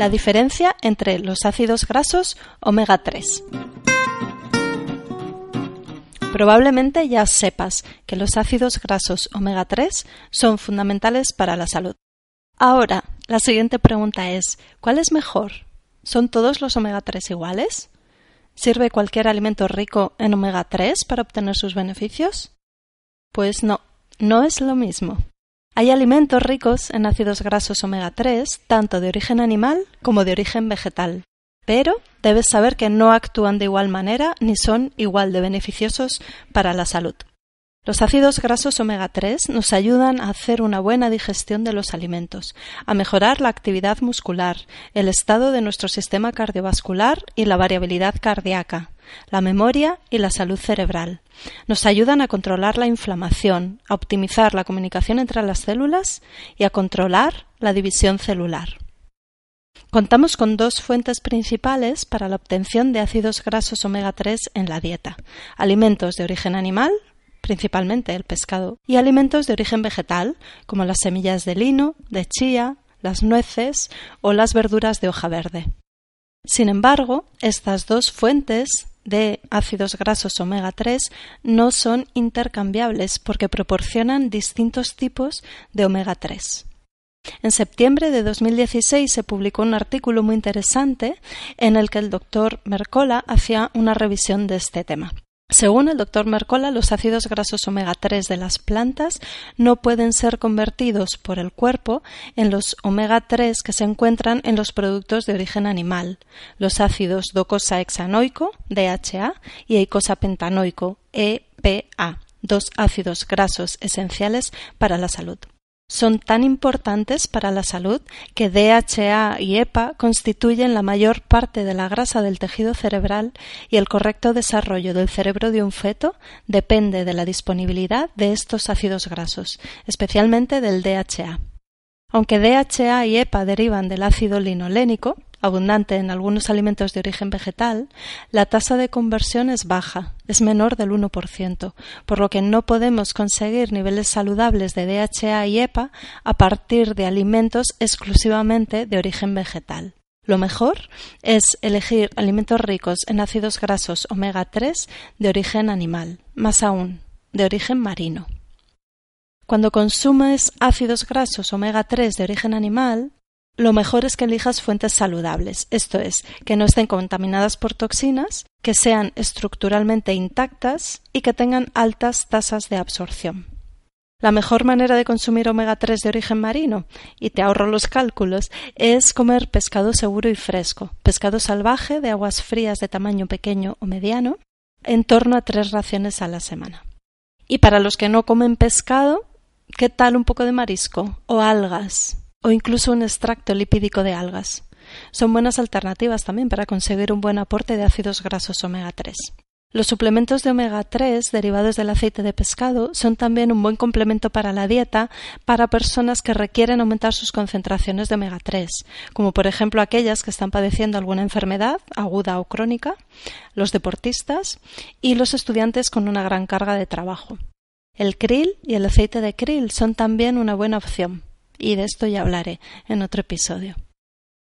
la diferencia entre los ácidos grasos omega 3. Probablemente ya sepas que los ácidos grasos omega 3 son fundamentales para la salud. Ahora, la siguiente pregunta es, ¿cuál es mejor? ¿Son todos los omega 3 iguales? ¿Sirve cualquier alimento rico en omega 3 para obtener sus beneficios? Pues no, no es lo mismo. Hay alimentos ricos en ácidos grasos omega 3, tanto de origen animal como de origen vegetal. Pero debes saber que no actúan de igual manera ni son igual de beneficiosos para la salud. Los ácidos grasos omega 3 nos ayudan a hacer una buena digestión de los alimentos, a mejorar la actividad muscular, el estado de nuestro sistema cardiovascular y la variabilidad cardíaca, la memoria y la salud cerebral. Nos ayudan a controlar la inflamación, a optimizar la comunicación entre las células y a controlar la división celular. Contamos con dos fuentes principales para la obtención de ácidos grasos omega 3 en la dieta: alimentos de origen animal, principalmente el pescado, y alimentos de origen vegetal, como las semillas de lino, de chía, las nueces o las verduras de hoja verde. Sin embargo, estas dos fuentes de ácidos grasos omega 3 no son intercambiables porque proporcionan distintos tipos de omega 3. En septiembre de 2016 se publicó un artículo muy interesante en el que el doctor Mercola hacía una revisión de este tema. Según el doctor Mercola, los ácidos grasos omega 3 de las plantas no pueden ser convertidos por el cuerpo en los omega 3 que se encuentran en los productos de origen animal, los ácidos docosahexanoico, DHA, y eicosapentanoico, EPA, dos ácidos grasos esenciales para la salud son tan importantes para la salud que DHA y EPA constituyen la mayor parte de la grasa del tejido cerebral y el correcto desarrollo del cerebro de un feto depende de la disponibilidad de estos ácidos grasos, especialmente del DHA. Aunque DHA y EPA derivan del ácido linolénico, abundante en algunos alimentos de origen vegetal, la tasa de conversión es baja, es menor del 1%, por lo que no podemos conseguir niveles saludables de DHA y EPA a partir de alimentos exclusivamente de origen vegetal. Lo mejor es elegir alimentos ricos en ácidos grasos omega 3 de origen animal, más aún, de origen marino. Cuando consumes ácidos grasos omega 3 de origen animal, lo mejor es que elijas fuentes saludables, esto es, que no estén contaminadas por toxinas, que sean estructuralmente intactas y que tengan altas tasas de absorción. La mejor manera de consumir omega 3 de origen marino, y te ahorro los cálculos, es comer pescado seguro y fresco, pescado salvaje de aguas frías de tamaño pequeño o mediano, en torno a tres raciones a la semana. Y para los que no comen pescado, ¿qué tal un poco de marisco o algas? O incluso un extracto lipídico de algas. Son buenas alternativas también para conseguir un buen aporte de ácidos grasos omega 3. Los suplementos de omega 3 derivados del aceite de pescado son también un buen complemento para la dieta para personas que requieren aumentar sus concentraciones de omega 3, como por ejemplo aquellas que están padeciendo alguna enfermedad aguda o crónica, los deportistas y los estudiantes con una gran carga de trabajo. El krill y el aceite de krill son también una buena opción y de esto ya hablaré en otro episodio.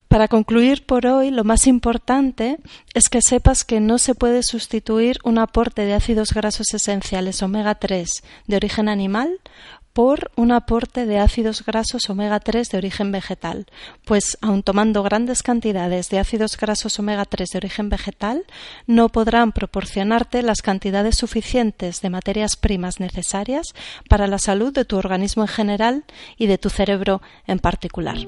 Para concluir por hoy, lo más importante es que sepas que no se puede sustituir un aporte de ácidos grasos esenciales omega 3 de origen animal por un aporte de ácidos grasos omega 3 de origen vegetal, pues aun tomando grandes cantidades de ácidos grasos omega 3 de origen vegetal, no podrán proporcionarte las cantidades suficientes de materias primas necesarias para la salud de tu organismo en general y de tu cerebro en particular.